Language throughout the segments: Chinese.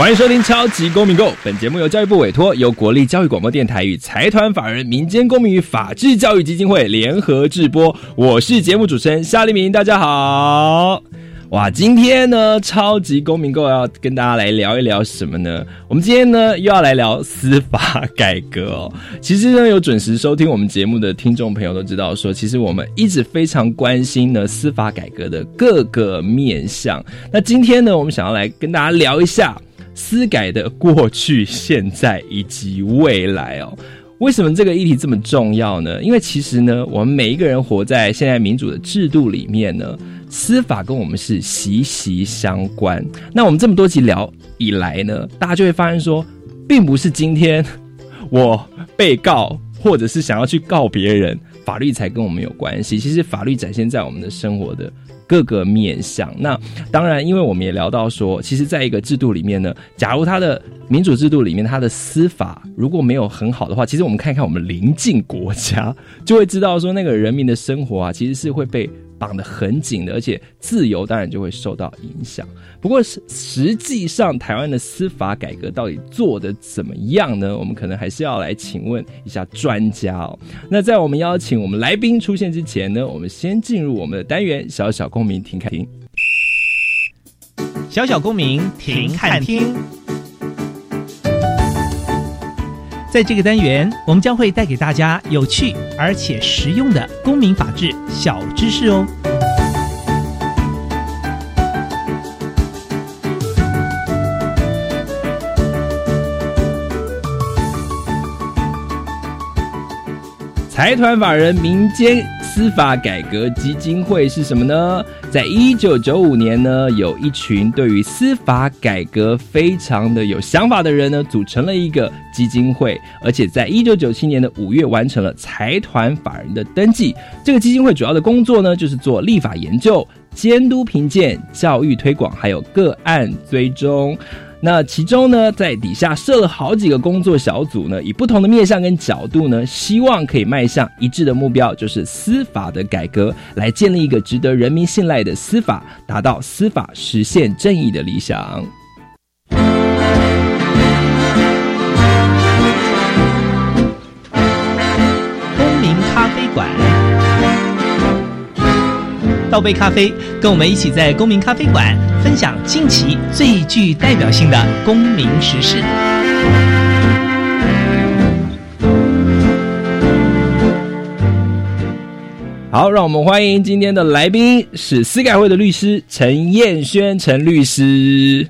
欢迎收听《超级公民购》，本节目由教育部委托，由国立教育广播电台与财团法人民间公民与法治教育基金会联合制播。我是节目主持人夏立明，大家好。哇，今天呢，《超级公民购》要跟大家来聊一聊什么呢？我们今天呢，又要来聊司法改革哦。其实呢，有准时收听我们节目的听众朋友都知道，说其实我们一直非常关心呢司法改革的各个面向。那今天呢，我们想要来跟大家聊一下。司改的过去、现在以及未来哦，为什么这个议题这么重要呢？因为其实呢，我们每一个人活在现在民主的制度里面呢，司法跟我们是息息相关。那我们这么多集聊以来呢，大家就会发现说，并不是今天我被告或者是想要去告别人，法律才跟我们有关系。其实法律展现在我们的生活的。各个面向，那当然，因为我们也聊到说，其实，在一个制度里面呢，假如它的民主制度里面，它的司法如果没有很好的话，其实我们看一看我们邻近国家，就会知道说，那个人民的生活啊，其实是会被。绑得很紧的，而且自由当然就会受到影响。不过实实际上，台湾的司法改革到底做的怎么样呢？我们可能还是要来请问一下专家哦。那在我们邀请我们来宾出现之前呢，我们先进入我们的单元“小小公民听看听”。小小公民听看听。在这个单元，我们将会带给大家有趣而且实用的公民法治小知识哦。财团法人民间。司法改革基金会是什么呢？在一九九五年呢，有一群对于司法改革非常的有想法的人呢，组成了一个基金会，而且在一九九七年的五月完成了财团法人的登记。这个基金会主要的工作呢，就是做立法研究、监督评鉴、教育推广，还有个案追踪。那其中呢，在底下设了好几个工作小组呢，以不同的面向跟角度呢，希望可以迈向一致的目标，就是司法的改革，来建立一个值得人民信赖的司法，达到司法实现正义的理想。公民咖啡馆。倒杯咖啡，跟我们一起在公民咖啡馆分享近期最具代表性的公民时事。好，让我们欢迎今天的来宾是司改会的律师陈彦轩陈律师。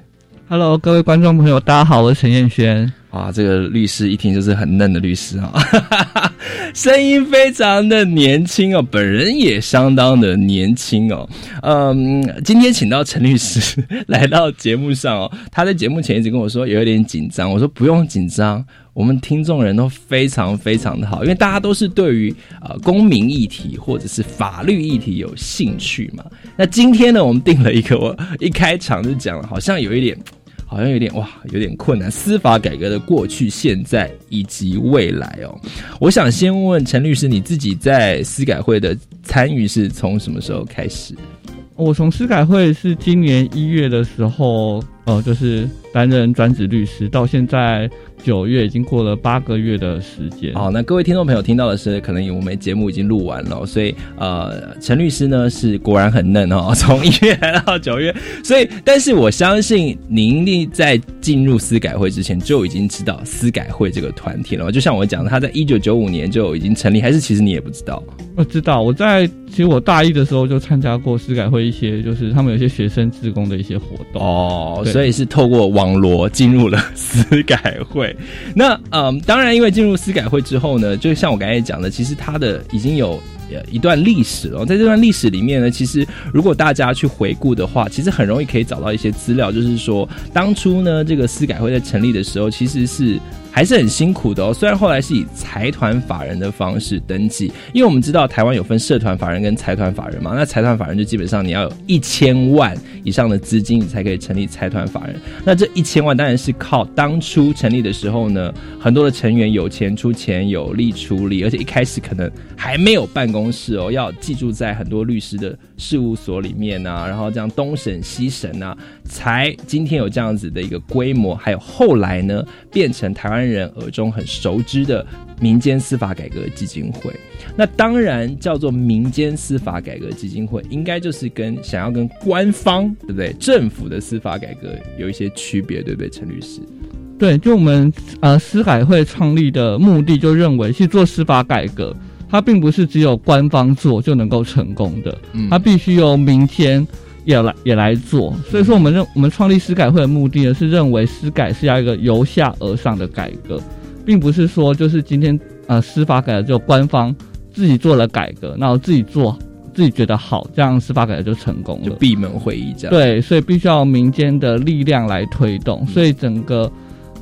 Hello，各位观众朋友，大家好，我是陈彦轩。啊，这个律师一听就是很嫩的律师啊，声音非常的年轻哦，本人也相当的年轻哦。嗯，今天请到陈律师 来到节目上哦，他在节目前一直跟我说有一点紧张，我说不用紧张，我们听众人都非常非常的好，因为大家都是对于呃公民议题或者是法律议题有兴趣嘛。那今天呢，我们定了一个，我一开场就讲了，好像有一点。好像有点哇，有点困难。司法改革的过去、现在以及未来哦，我想先问问陈律师，你自己在司改会的参与是从什么时候开始？我从司改会是今年一月的时候，呃，就是担任专职律师，到现在。九月已经过了八个月的时间。好，那各位听众朋友听到的是，可能我们节目已经录完了，所以呃，陈律师呢是果然很嫩哦，从一月来到九月，所以但是我相信您一定在进入司改会之前就已经知道司改会这个团体了。就像我讲的，他在一九九五年就已经成立，还是其实你也不知道？我知道，我在其实我大一的时候就参加过司改会一些，就是他们有些学生自工的一些活动哦，所以所以是透过网罗进入了司改会。那嗯，当然，因为进入司改会之后呢，就像我刚才讲的，其实它的已经有呃一段历史了。在这段历史里面呢，其实如果大家去回顾的话，其实很容易可以找到一些资料，就是说当初呢，这个司改会在成立的时候，其实是。还是很辛苦的哦。虽然后来是以财团法人的方式登记，因为我们知道台湾有分社团法人跟财团法人嘛。那财团法人就基本上你要有一千万以上的资金，你才可以成立财团法人。那这一千万当然是靠当初成立的时候呢，很多的成员有钱出钱，有力出力，而且一开始可能还没有办公室哦，要寄住在很多律师的事务所里面啊，然后这样东审西审啊，才今天有这样子的一个规模。还有后来呢，变成台湾。人耳中很熟知的民间司法改革基金会，那当然叫做民间司法改革基金会，应该就是跟想要跟官方对不对？政府的司法改革有一些区别，对不对？陈律师，对，就我们呃司改会创立的目的，就认为去做司法改革，它并不是只有官方做就能够成功的，它必须由民间。也来也来做，所以说我们认我们创立司改会的目的呢，是认为司改是要一个由下而上的改革，并不是说就是今天呃司法改革就官方自己做了改革，然后自己做自己觉得好，这样司法改革就成功了，就闭门会议这样。对，所以必须要民间的力量来推动，所以整个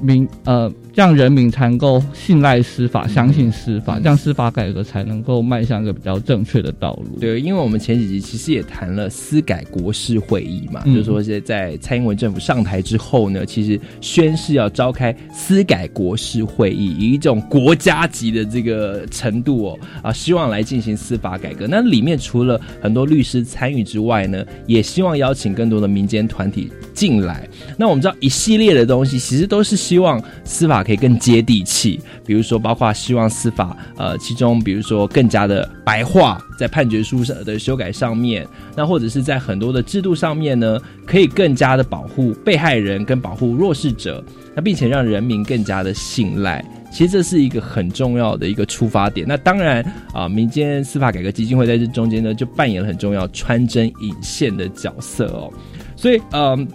民呃。让人民才能够信赖司法，相信司法，这样司法改革才能够迈向一个比较正确的道路。对，因为我们前几集其实也谈了司改国事会议嘛，就是说是在蔡英文政府上台之后呢，其实宣誓要召开司改国事会议，以一种国家级的这个程度哦啊，希望来进行司法改革。那里面除了很多律师参与之外呢，也希望邀请更多的民间团体进来。那我们知道一系列的东西，其实都是希望司法。可以更接地气，比如说，包括希望司法，呃，其中比如说更加的白话，在判决书上的修改上面，那或者是在很多的制度上面呢，可以更加的保护被害人跟保护弱势者，那并且让人民更加的信赖。其实这是一个很重要的一个出发点。那当然啊，民间司法改革基金会在这中间呢，就扮演了很重要穿针引线的角色哦。所以，嗯。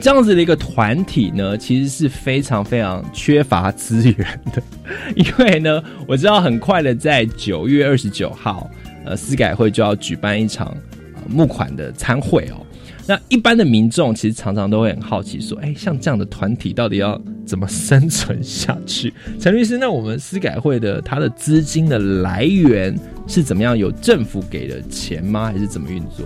这样子的一个团体呢，其实是非常非常缺乏资源的，因为呢，我知道很快的在九月二十九号，呃，司改会就要举办一场募款的参会哦。那一般的民众其实常常都会很好奇，说，哎，像这样的团体到底要怎么生存下去？陈律师，那我们司改会的它的资金的来源是怎么样？有政府给的钱吗？还是怎么运作？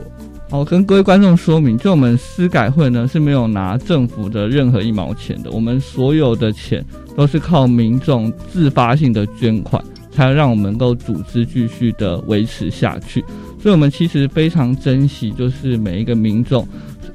好，跟各位观众说明，就我们司改会呢是没有拿政府的任何一毛钱的，我们所有的钱都是靠民众自发性的捐款，才让我们能够组织继续的维持下去。所以，我们其实非常珍惜，就是每一个民众，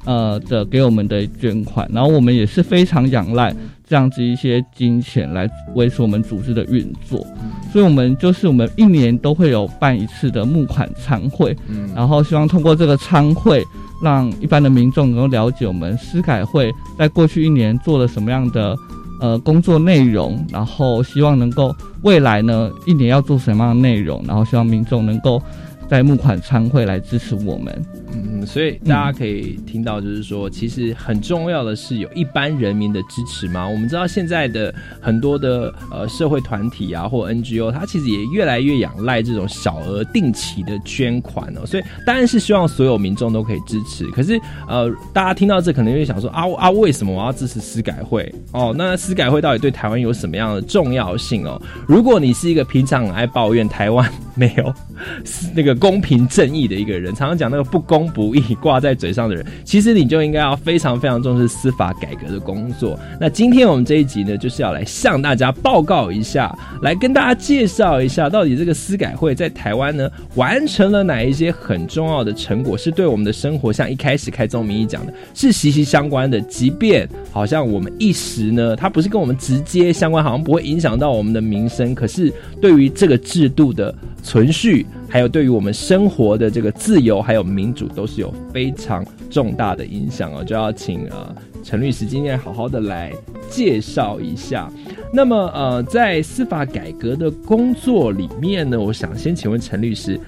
呃的给我们的捐款，然后我们也是非常仰赖。这样子一些金钱来维持我们组织的运作，所以我们就是我们一年都会有办一次的募款参会，嗯。然后希望通过这个参会，让一般的民众能够了解我们司改会在过去一年做了什么样的呃工作内容，然后希望能够未来呢一年要做什么样的内容，然后希望民众能够在募款参会来支持我们。嗯，所以大家可以听到，就是说，其实很重要的是有一般人民的支持嘛。我们知道现在的很多的呃社会团体啊，或 NGO，它其实也越来越仰赖这种小额定期的捐款哦。所以当然是希望所有民众都可以支持。可是呃，大家听到这可能会想说啊啊，为什么我要支持司改会？哦，那司改会到底对台湾有什么样的重要性哦？如果你是一个平常很爱抱怨台湾没有 那个公平正义的一个人，常常讲那个不公。不义挂在嘴上的人，其实你就应该要非常非常重视司法改革的工作。那今天我们这一集呢，就是要来向大家报告一下，来跟大家介绍一下，到底这个司改会在台湾呢完成了哪一些很重要的成果，是对我们的生活，像一开始开宗明义讲的，是息息相关的。即便好像我们一时呢，它不是跟我们直接相关，好像不会影响到我们的民生，可是对于这个制度的存续。还有对于我们生活的这个自由还有民主都是有非常重大的影响哦，就要请呃陈律师今天好好的来介绍一下。那么呃，在司法改革的工作里面呢，我想先请问陈律师，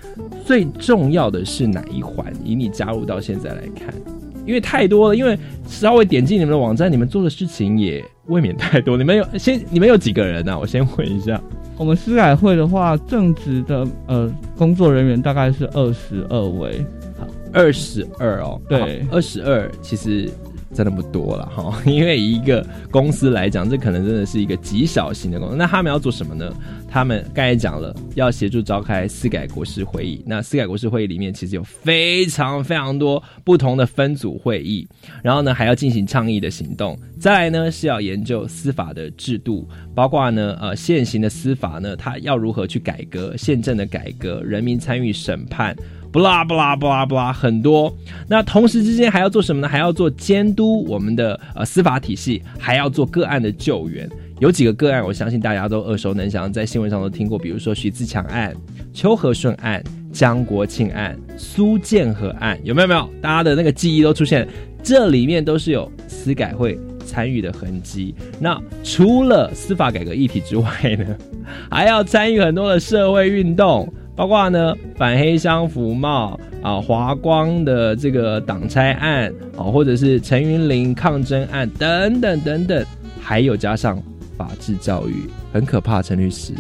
最重要的是哪一环？以你加入到现在来看，因为太多了，因为稍微点进你们的网站，你们做的事情也未免太多。你们有先你们有几个人呢？我先问一下。我们司改会的话，正职的呃工作人员大概是二十二位，二十二哦，对。二十二其实真的不多了哈，因为一个公司来讲，这可能真的是一个极小型的公司。那他们要做什么呢？他们刚才讲了，要协助召开司改国事会议。那司改国事会议里面其实有非常非常多不同的分组会议，然后呢还要进行倡议的行动。再来呢是要研究司法的制度，包括呢呃现行的司法呢，它要如何去改革，宪政的改革，人民参与审判。不啦不啦不啦不啦，很多。那同时之间还要做什么呢？还要做监督我们的呃司法体系，还要做个案的救援。有几个个案，我相信大家都耳熟能详，在新闻上都听过，比如说徐自强案、邱和顺案、江国庆案、苏建和案，有没有？没有，大家的那个记忆都出现，这里面都是有司改会参与的痕迹。那除了司法改革议题之外呢，还要参与很多的社会运动。包括呢反黑箱服贸啊，华光的这个挡拆案啊，或者是陈云林抗争案等等等等，还有加上法治教育，很可怕。陈律师，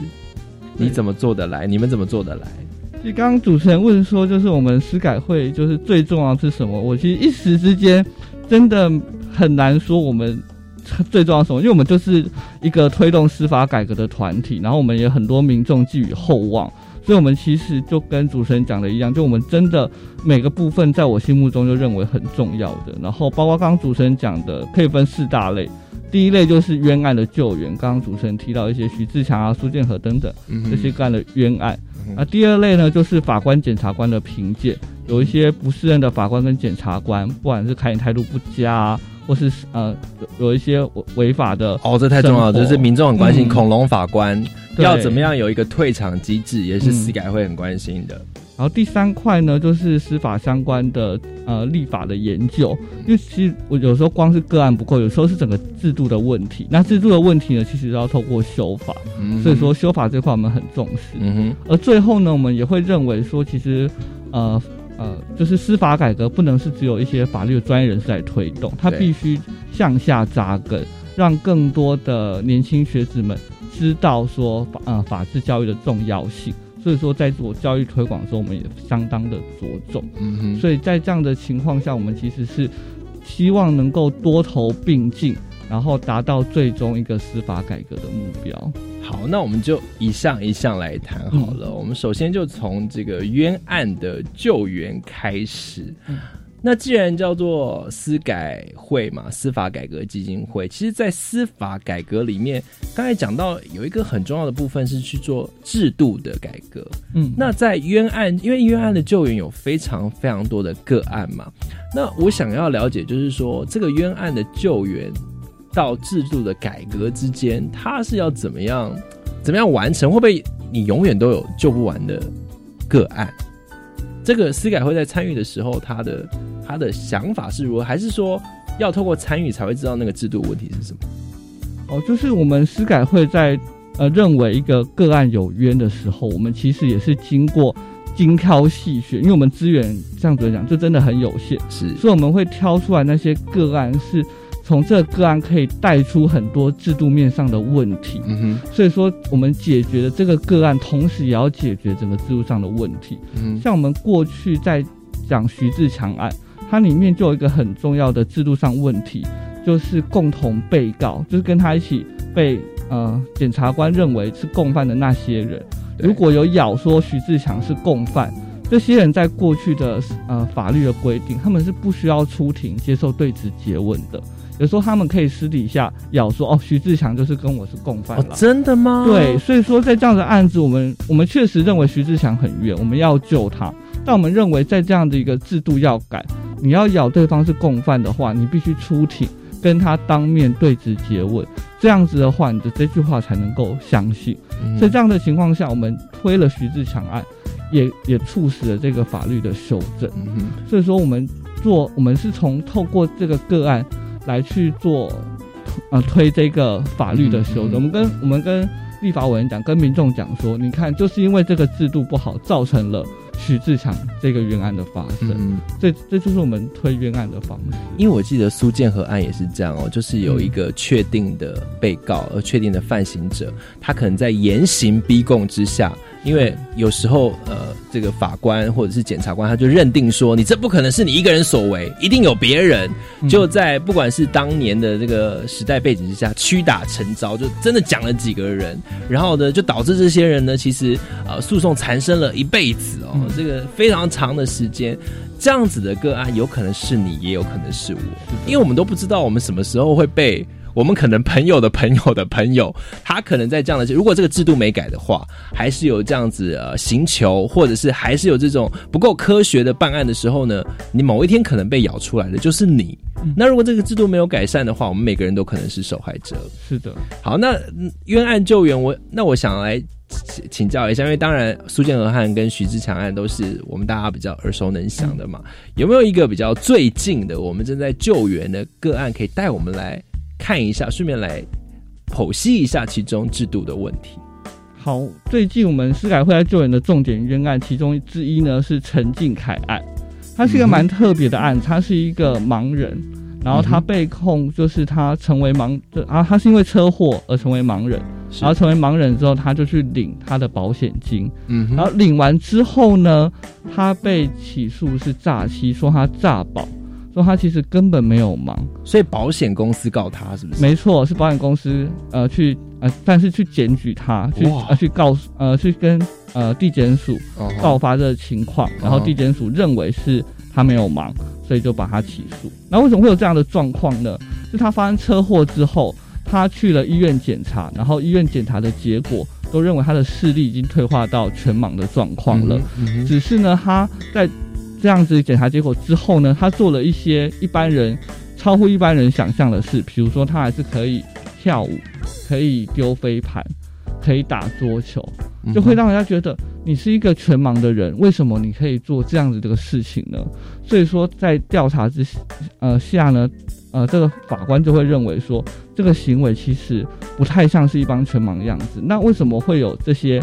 你怎么做得来？你们怎么做得来？其实刚刚主持人问说，就是我们司改会就是最重要是什么？我其实一时之间真的很难说我们最重要什么，因为我们就是一个推动司法改革的团体，然后我们也很多民众寄予厚望。所以，我们其实就跟主持人讲的一样，就我们真的每个部分，在我心目中就认为很重要的。然后，包括刚刚主持人讲的，可以分四大类。第一类就是冤案的救援，刚刚主持人提到一些徐志强啊、苏建和等等这些干的冤案。啊，第二类呢，就是法官、检察官的评鉴，有一些不适任的法官跟检察官，不管是开庭态度不佳。或是呃有一些违法的哦，这太重要了，就是民众很关心恐龙法官要怎么样有一个退场机制，也是司改会很关心的。然后第三块呢，就是司法相关的呃立法的研究，因为其实我有时候光是个案不够，有时候是整个制度的问题。那制度的问题呢，其实要透过修法，所以说修法这块我们很重视。嗯哼，而最后呢，我们也会认为说，其实呃。呃，就是司法改革不能是只有一些法律的专业人士来推动，它必须向下扎根，让更多的年轻学子们知道说法呃法治教育的重要性。所以说，在做教育推广的时候，我们也相当的着重。嗯哼，所以在这样的情况下，我们其实是希望能够多头并进。然后达到最终一个司法改革的目标。好，那我们就一项一项来谈好了。我们首先就从这个冤案的救援开始。那既然叫做司改会嘛，司法改革基金会，其实，在司法改革里面，刚才讲到有一个很重要的部分是去做制度的改革。嗯，那在冤案，因为冤案的救援有非常非常多的个案嘛，那我想要了解，就是说这个冤案的救援。到制度的改革之间，它是要怎么样，怎么样完成？会不会你永远都有救不完的个案？这个司改会在参与的时候，他的他的想法是如何？还是说要透过参与才会知道那个制度问题是什么？哦，就是我们司改会在呃认为一个个案有冤的时候，我们其实也是经过精挑细选，因为我们资源这样子讲就真的很有限，是，所以我们会挑出来那些个案是。从这个个案可以带出很多制度面上的问题，嗯哼，所以说我们解决的这个个案，同时也要解决整个制度上的问题。嗯，像我们过去在讲徐志强案，它里面就有一个很重要的制度上问题，就是共同被告，就是跟他一起被呃检察官认为是共犯的那些人，如果有咬说徐志强是共犯，这些人在过去的呃法律的规定，他们是不需要出庭接受对质诘问的。有时候他们可以私底下咬说：“哦，徐志强就是跟我是共犯了。”真的吗？对，所以说在这样的案子，我们我们确实认为徐志强很冤，我们要救他。但我们认为，在这样的一个制度要改，你要咬对方是共犯的话，你必须出庭跟他当面对质诘问，这样子的话，你的这句话才能够相信。在这样的情况下，我们推了徐志强案，也也促使了这个法律的修正。所以说，我们做我们是从透过这个个案。来去做，呃，推这个法律的修正。我们跟我们跟立法委员讲，跟民众讲说，你看，就是因为这个制度不好，造成了许志强这个冤案的发生。嗯，这这就是我们推冤案的方式。因为我记得苏建和案也是这样哦，就是有一个确定的被告，而确定的犯行者，他可能在严刑逼供之下。因为有时候，呃，这个法官或者是检察官，他就认定说，你这不可能是你一个人所为，一定有别人。就在不管是当年的这个时代背景之下，屈打成招，就真的讲了几个人，然后呢，就导致这些人呢，其实呃，诉讼缠身了一辈子哦，这个非常长的时间。这样子的个案，有可能是你，也有可能是我，因为我们都不知道我们什么时候会被。我们可能朋友的朋友的朋友，他可能在这样的，如果这个制度没改的话，还是有这样子呃刑求，或者是还是有这种不够科学的办案的时候呢，你某一天可能被咬出来的就是你。那如果这个制度没有改善的话，我们每个人都可能是受害者。是的。好，那冤案救援，我那我想来请教一下，因为当然苏建和案跟徐志强案都是我们大家比较耳熟能详的嘛，有没有一个比较最近的我们正在救援的个案，可以带我们来？看一下，顺便来剖析一下其中制度的问题。好，最近我们司改会在救援的重点冤案其中之一呢是陈敬凯案，他是一个蛮特别的案，他是一个盲人，然后他被控就是他成为盲，啊，他是因为车祸而成为盲人，然后成为盲人之后他就去领他的保险金，嗯，然后领完之后呢，他被起诉是诈欺，说他诈保。说他其实根本没有忙，所以保险公司告他是不是？没错，是保险公司呃去呃，但是去检举他，去呃去告呃去跟呃地检署告发这个情况，然后地检署认为是他没有忙，所以就把他起诉。那为什么会有这样的状况呢？是他发生车祸之后，他去了医院检查，然后医院检查的结果都认为他的视力已经退化到全盲的状况了，只是呢他在。这样子检查结果之后呢，他做了一些一般人超乎一般人想象的事，比如说他还是可以跳舞，可以丢飞盘，可以打桌球，就会让人家觉得你是一个全盲的人，为什么你可以做这样子这个事情呢？所以说在调查之呃下呢，呃这个法官就会认为说这个行为其实不太像是一帮全盲的样子。那为什么会有这些？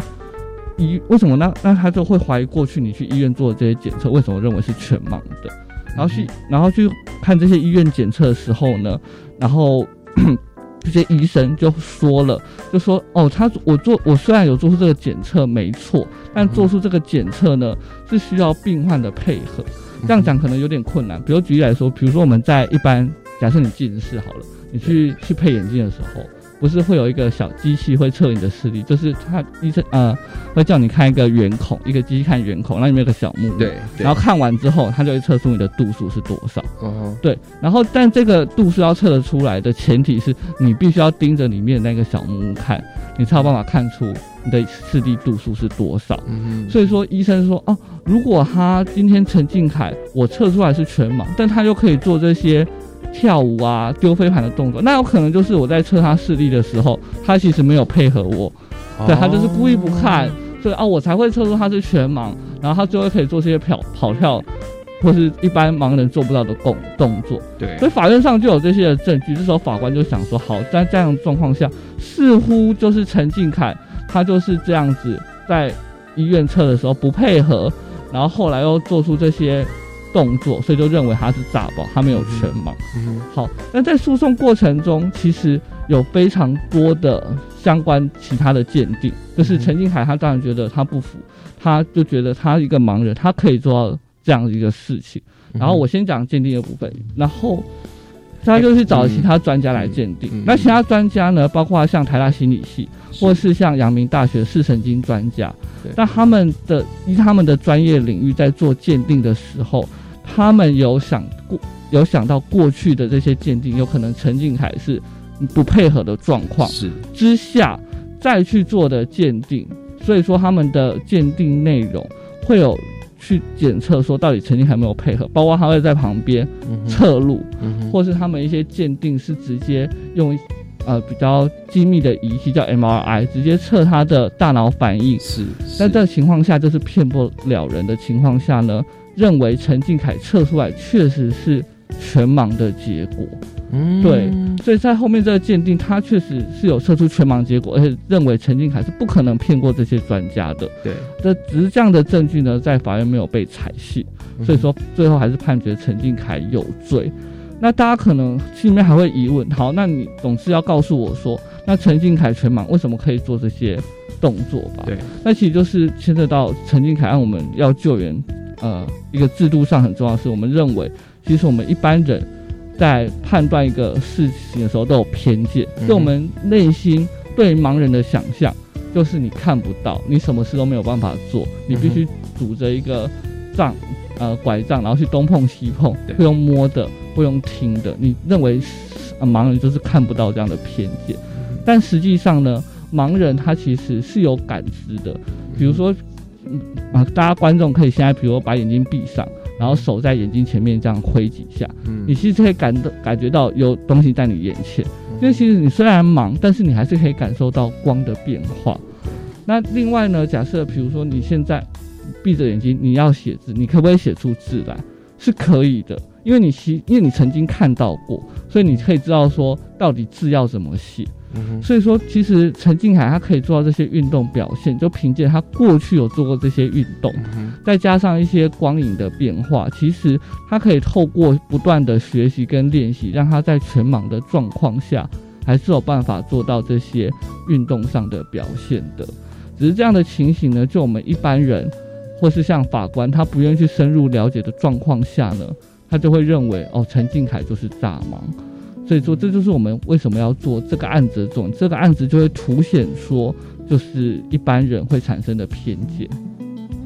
医为什么那那他就会怀疑过去你去医院做的这些检测为什么认为是全盲的？然后去然后去看这些医院检测的时候呢，然后 这些医生就说了，就说哦，他我做我虽然有做出这个检测没错，但做出这个检测呢是需要病患的配合。这样讲可能有点困难。比如举例来说，比如说我们在一般假设你近视好了，你去去配眼镜的时候。不是会有一个小机器会测你的视力，就是他医生呃会叫你看一个圆孔，一个机器看圆孔，那里面有个小目，对，然后看完之后，他就会测出你的度数是多少，哦，对，然后但这个度数要测得出来的前提是你必须要盯着里面那个小目看，你才有办法看出你的视力度数是多少。嗯所以说医生说哦，如果他今天陈敬凯我测出来是全盲，但他又可以做这些。跳舞啊，丢飞盘的动作，那有可能就是我在测他视力的时候，他其实没有配合我，对他就是故意不看，所以啊，我才会测出他是全盲，然后他最后可以做这些跑跑跳，或是一般盲人做不到的动动作。对，所以法院上就有这些的证据。这时候法官就想说，好，在这样状况下，似乎就是陈敬凯他就是这样子在医院测的时候不配合，然后后来又做出这些。动作，所以就认为他是诈保，他没有全盲。嗯，好，那在诉讼过程中，其实有非常多的相关其他的鉴定，就是陈金海他当然觉得他不服，他就觉得他一个盲人，他可以做到这样一个事情。然后我先讲鉴定的部分，然后。他就去找其他专家来鉴定。那其他专家呢？包括像台大心理系，或是像阳明大学视神经专家。那他们的以他们的专业领域在做鉴定的时候，他们有想过有想到过去的这些鉴定有可能陈敬凯是不配合的状况是之下再去做的鉴定。所以说他们的鉴定内容会有。去检测说到底曾经还没有配合，包括他会在旁边测录，或是他们一些鉴定是直接用呃比较精密的仪器叫 MRI，直接测他的大脑反应。是，但这个情况下就是骗不了人的情况下呢，认为陈敬凯测出来确实是全盲的结果。嗯对，所以在后面这个鉴定，他确实是有测出全盲结果，而且认为陈敬凯是不可能骗过这些专家的。对，这只是这样的证据呢，在法院没有被采信，所以说最后还是判决陈敬凯有罪。那大家可能心里面还会疑问，好，那你总是要告诉我说，那陈敬凯全盲为什么可以做这些动作吧？对，那其实就是牵涉到陈敬凯案，我们要救援，呃，一个制度上很重要的是，我们认为，其实我们一般人在判断一个事情的时候都有偏见，嗯就我们内心对盲人的想象，就是你看不到，你什么事都没有办法做，你必须拄着一个杖，呃，拐杖，然后去东碰西碰对，会用摸的，会用听的，你认为、呃、盲人就是看不到这样的偏见，但实际上呢，盲人他其实是有感知的，比如说，嗯啊，大家观众可以现在，比如说把眼睛闭上，然后手在眼睛前面这样挥几下，嗯你其实可以感到感觉到有东西在你眼前，因为其实你虽然忙，但是你还是可以感受到光的变化。那另外呢，假设比如说你现在闭着眼睛，你要写字，你可不可以写出字来？是可以的，因为你其因为你曾经看到过，所以你可以知道说到底字要怎么写。嗯所以说，其实陈敬海他可以做到这些运动表现，就凭借他过去有做过这些运动，嗯再加上一些光影的变化，其实他可以透过不断的学习跟练习，让他在全盲的状况下，还是有办法做到这些运动上的表现的。只是这样的情形呢，就我们一般人，或是像法官，他不愿意去深入了解的状况下呢，他就会认为哦，陈敬凯就是大盲。所以说，这就是我们为什么要做这个案子的重点。这个案子就会凸显说，就是一般人会产生的偏见。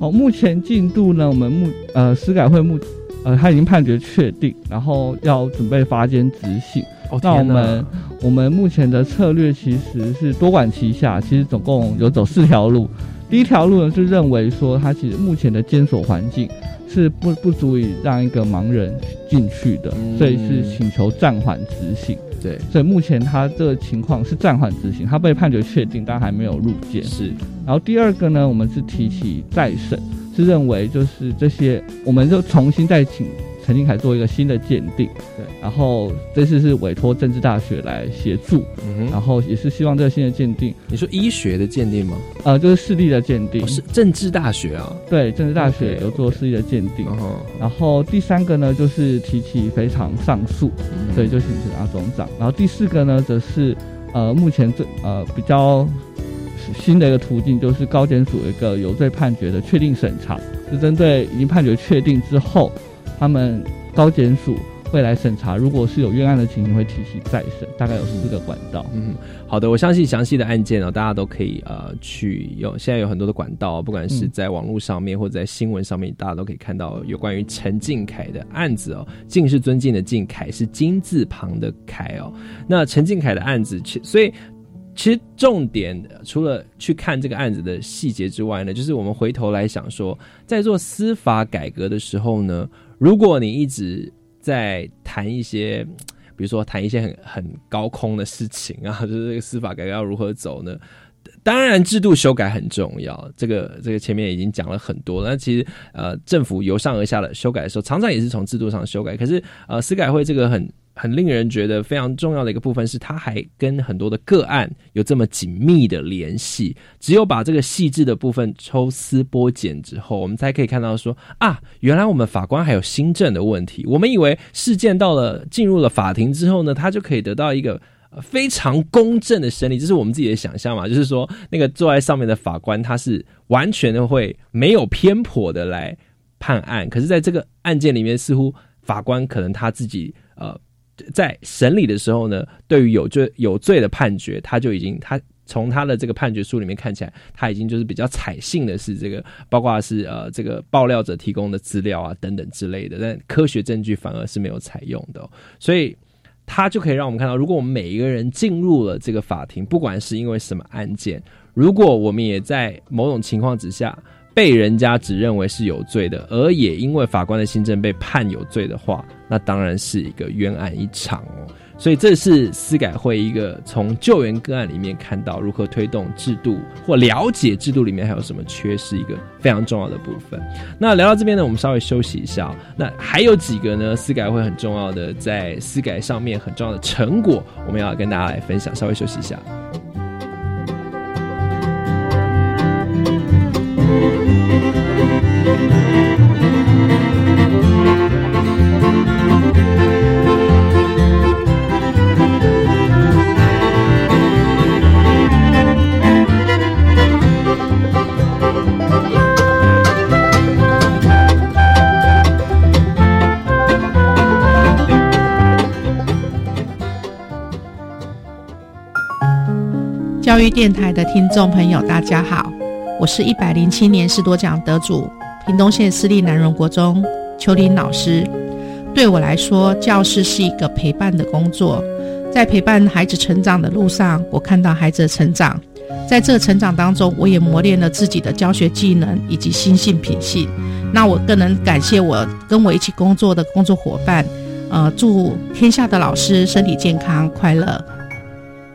好，目前进度呢，我们目呃司改会目呃他已经判决确定，然后要准备发监执行。哦那我们我们目前的策略其实是多管齐下，其实总共有走四条路。第一条路呢是认为说，它其实目前的监所环境是不不足以让一个盲人进去的，嗯所以是请求暂缓执行。对所以目前他这个情况是暂缓执行，他被判决确定，但还没有入监。是然后第二个呢，我们是提起再审，是认为就是这些，我们就重新再请陈金凯做一个新的鉴定。对，然后这次是委托政治大学来协助，嗯哼，然后也是希望这个新的鉴定，你说医学的鉴定吗？呃，就是视力的鉴定。哦，是政治大学啊，对，政治大学有做视力的鉴定。然后然后第三个呢，就是提起非常上诉，嗯对，就请示阿总长。然后第四个呢，则是呃目前最呃比较新的一个途径，就是高检署一个有罪判决的确定审查，是针对已经判决确定之后，他们高检署会来审查，如果是有冤案的情形，会提起再审，大概有四个管道。嗯，好的，我相信详细的案件哦，大家都可以呃去有，现在有很多的管道，不管是嗯在网络上面或者在新闻上面，大家都可以看到有关于陈敬凯的案子哦。敬是尊敬的敬，凯是金字旁的凯哦。那陈敬凯的案子，其所以。其实重点呃除了去看这个案子的细节之外呢，就是我们回头来想说，在做司法改革的时候呢，如果你一直在谈一些比如说谈一些很很高空的事情啊，就是这个司法改革要如何走呢？当然，制度修改很重要，这个这个前面已经讲了很多。那其实呃，政府由上而下的修改的时候，常常也是从制度上修改。可是呃，司改会这个很很令人觉得非常重要的一个部分是，它还跟很多的个案有这么紧密的联系。只有把这个细致的部分抽丝剥茧之后，我们才可以看到说啊，原来我们法官还有新政的问题。我们以为事件到了进入了法庭之后呢，他就可以得到一个。非常公正的审理，这是我们自己的想象嘛？就是说，那个坐在上面的法官，他是完全的会没有偏颇的来判案。可是，在这个案件里面，似乎法官可能他自己呃，在审理的时候呢，对于有罪有罪的判决，他就已经他从他的这个判决书里面看起来，他已经就是比较采信的是这个，包括是呃这个爆料者提供的资料啊等等之类的，但科学证据反而是没有采用的、所以。它就可以让我们看到，如果我们每一个人进入了这个法庭，不管是因为什么案件，如果我们也在某种情况之下被人家只认为是有罪的，而也因为法官的新政被判有罪的话，那当然是一个冤案一场哦。所以这是司改会一个从救援个案里面看到如何推动制度或了解制度里面还有什么缺失，一个非常重要的部分。那聊到这边呢，我们稍微休息一下。那还有几个呢？司改会很重要的在司改上面很重要的成果，我们要跟大家来分享。稍微休息一下。教育电台的听众朋友，大家好，我是一百零七年士多奖得主，屏东县私立南荣国中邱林老师。对我来说，教师是一个陪伴的工作，在陪伴孩子成长的路上，我看到孩子的成长，在这成长当中，我也磨练了自己的教学技能以及心性品性。那我更能感谢我跟我一起工作的工作伙伴，呃，祝天下的老师身体健康快乐。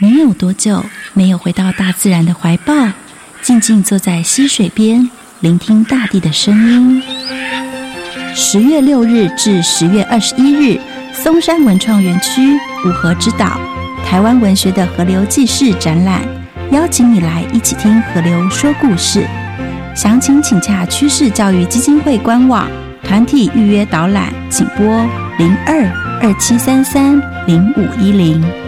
你有多久没有回到大自然的怀抱，静静坐在溪水边，聆听大地的声音？十月六日至十月二十一日，松山文创园区五河之岛台湾文学的河流记事展览，邀请你来一起听河流说故事。详情请洽趋势教育基金会官网，团体预约导览，请拨零二二七三三零五一零。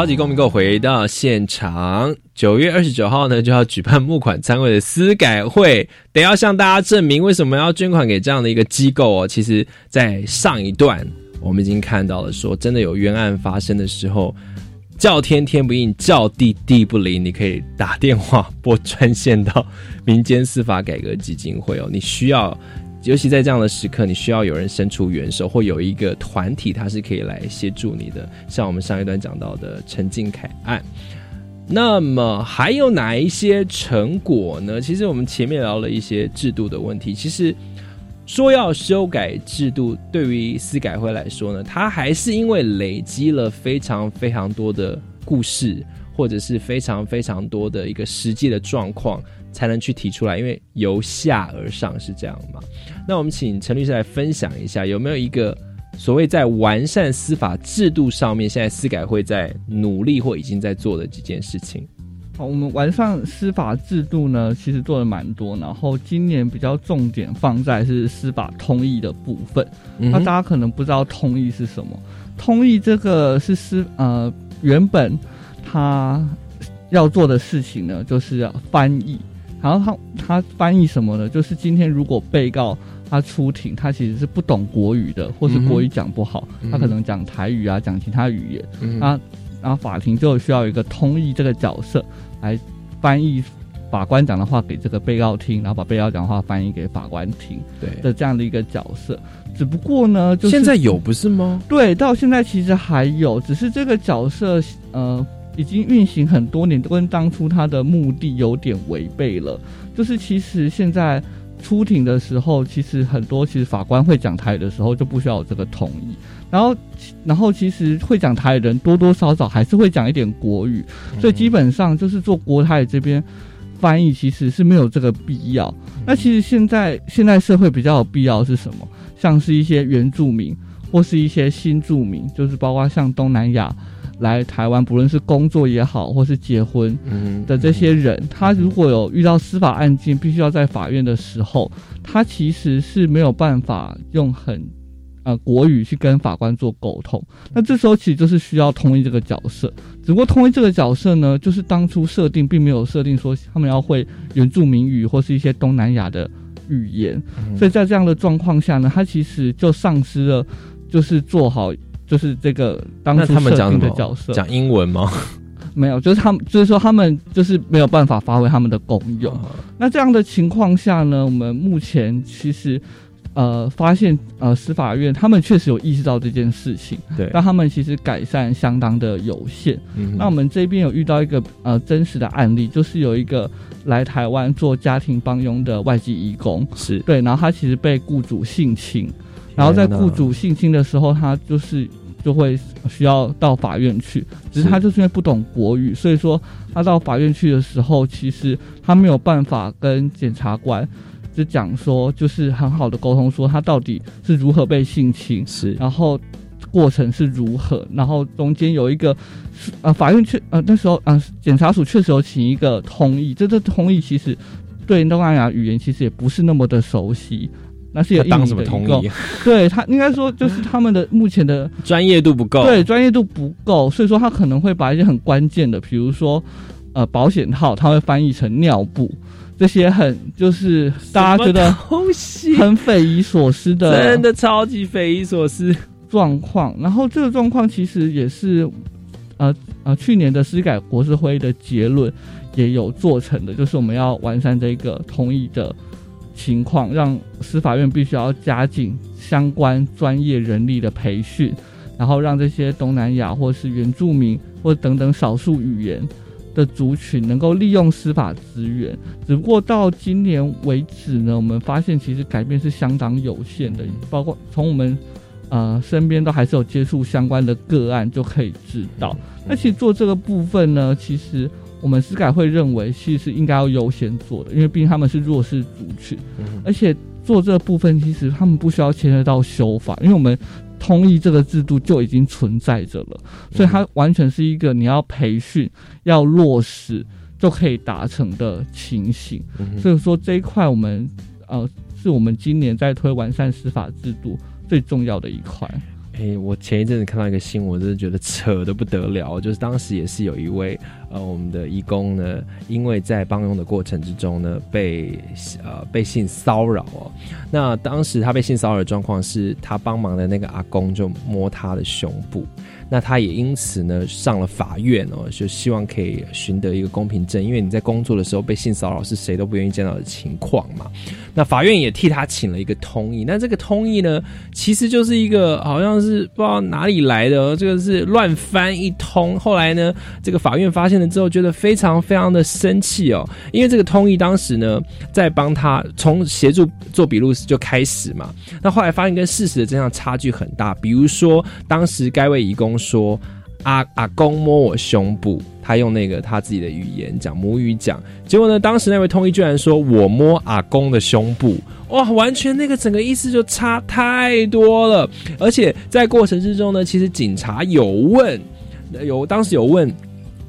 超级公民购回到现场，九月二十九号呢就要举办募款参会的司改会，得要向大家证明为什么要捐款给这样的一个机构哦。其实，在上一段我们已经看到了，说真的有冤案发生的时候，叫天天不应，叫地地不灵，你可以打电话拨专线到民间司法改革基金会哦，你需要。尤其在这样的时刻，你需要有人伸出援手，或有一个团体，它是可以来协助你的。像我们上一段讲到的陈敬凯案，那么还有哪一些成果呢？其实我们前面聊了一些制度的问题。其实说要修改制度，对于司改会来说呢，它还是因为累积了非常非常多的故事，或者是非常非常多的一个实际的状况。才能去提出来，因为由下而上是这样嘛？那我们请陈律师来分享一下，有没有一个所谓在完善司法制度上面，现在司改会在努力或已经在做的几件事情？好，我们完善司法制度呢，其实做的蛮多，然后今年比较重点放在是司法通译的部分。那大家可能不知道通译是什么？通译这个是司呃原本他要做的事情呢，就是要翻译。然后他他翻译什么呢？就是今天如果被告他出庭，他其实是不懂国语的，或是国语讲不好，他可能讲台语啊，讲其他语言，啊，然后法庭就需要一个通译这个角色来翻译法官讲的话给这个被告听，然后把被告讲的话翻译给法官听，对的这样的一个角色。只不过呢，就现在有不是吗？对，到现在其实还有，只是这个角色呃。已经运行很多年，跟当初他的目的有点违背了。就是其实现在出庭的时候，其实很多其实法官会讲台语的时候就不需要有这个同意。然后，然后其实会讲台语的人多多少少还是会讲一点国语，所以基本上就是做国台这边翻译其实是没有这个必要。那其实现在现在社会比较有必要是什么？像是一些原住民或是一些新住民，就是包括像东南亚来台湾，不论是工作也好，或是结婚的这些人，他如果有遇到司法案件，必须要在法院的时候，他其实是没有办法用很。呃，国语去跟法官做沟通，那这时候其实就是需要通译这个角色。只不过通译这个角色呢，就是当初设定并没有设定说他们要会原住民语或是一些东南亚的语言，所以在这样的状况下呢，他其实就丧失了就是做好就是这个当初设定的角色。讲英文吗？没有，就是他们就是说他们就是没有办法发挥他们的功用。那这样的情况下呢，我们目前其实。呃，发现呃，司法院他们确实有意识到这件事情，对，但他们其实改善相当的有限。嗯，那我们这边有遇到一个呃真实的案例，就是有一个来台湾做家庭帮佣的外籍义工，是对，然后他其实被雇主性侵，然后在雇主性侵的时候，他就是就会需要到法院去，只是他就是因为不懂国语，所以说他到法院去的时候，其实他没有办法跟检察官。就讲说，就是很好的沟通，说他到底是如何被性侵，是，然后过程是如何，然后中间有一个，呃，法院确，呃，那时候，呃，检察署确实有请一个通译，这这通译其实对东南亚语言其实也不是那么的熟悉，那是有当什么通译？对他应该说就是他们的目前的 专业度不够，对，专业度不够，所以说他可能会把一些很关键的，比如说，呃，保险套，他会翻译成尿布。这些很就是大家觉得很匪夷所思的，真的超级匪夷所思状况。然后这个状况其实也是，呃呃，去年的司改国事会的结论也有做成的，就是我们要完善这个同意的情况，让司法院必须要加紧相关专业人力的培训，然后让这些东南亚或是原住民或等等少数语言。的族群能够利用司法资源，只不过到今年为止呢，我们发现其实改变是相当有限的。包括从我们呃身边都还是有接触相关的个案，就可以知道。那其实做这个部分呢，其实我们司改会认为，其实应该要优先做的，因为毕竟他们是弱势族群，而且做这个部分其实他们不需要牵涉到修法，因为我们。通译这个制度就已经存在着了，所以它完全是一个你要培训、要落实就可以达成的情形。所以说这一块我们呃是我们今年在推完善司法制度最重要的一块。我前一阵子看到一个新闻，我真的觉得扯得不得了。就是当时也是有一位呃，我们的义工呢，因为在帮佣的过程之中呢，被呃被性骚扰哦。那当时他被性骚扰的状况是他帮忙的那个阿公就摸他的胸部。那他也因此呢上了法院哦，就希望可以寻得一个公平正，因为你在工作的时候被性骚扰是谁都不愿意见到的情况嘛。那法院也替他请了一个通译，那这个通译呢，其实就是一个好像是不知道哪里来的，这个是乱翻一通。后来呢，这个法院发现了之后，觉得非常非常的生气哦，因为这个通译当时呢在帮他从协助做笔录就开始嘛，那后来发现跟事实的真相差距很大，比如说当时该位义工。说阿阿公摸我胸部，他用那个他自己的语言讲母语讲，结果呢，当时那位通译居然说我摸阿公的胸部，哇，完全那个整个意思就差太多了。而且在过程之中呢，其实警察有问，有当时有问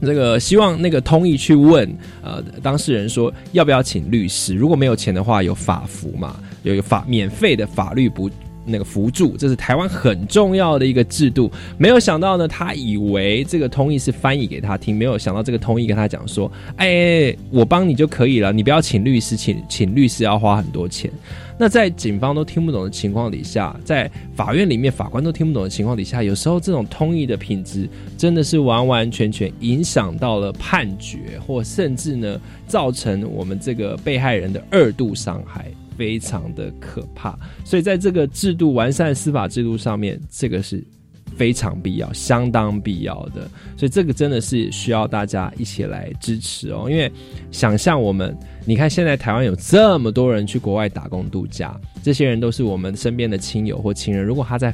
这个希望那个通译去问呃当事人说要不要请律师，如果没有钱的话有法服嘛，有一个法免费的法律补。那个辅助，这是台湾很重要的一个制度。没有想到呢，他以为这个通译是翻译给他听，没有想到这个通译跟他讲说：“哎，我帮你就可以了，你不要请律师，请请律师要花很多钱。”那在警方都听不懂的情况底下，在法院里面法官都听不懂的情况底下，有时候这种通译的品质真的是完完全全影响到了判决，或甚至呢，造成我们这个被害人的二度伤害。非常的可怕，所以在这个制度完善司法制度上面，这个是非常必要，相当必要的。所以这个真的是需要大家一起来支持哦。因为想象我们，你看现在台湾有这么多人去国外打工度假，这些人都是我们身边的亲友或亲人。如果他在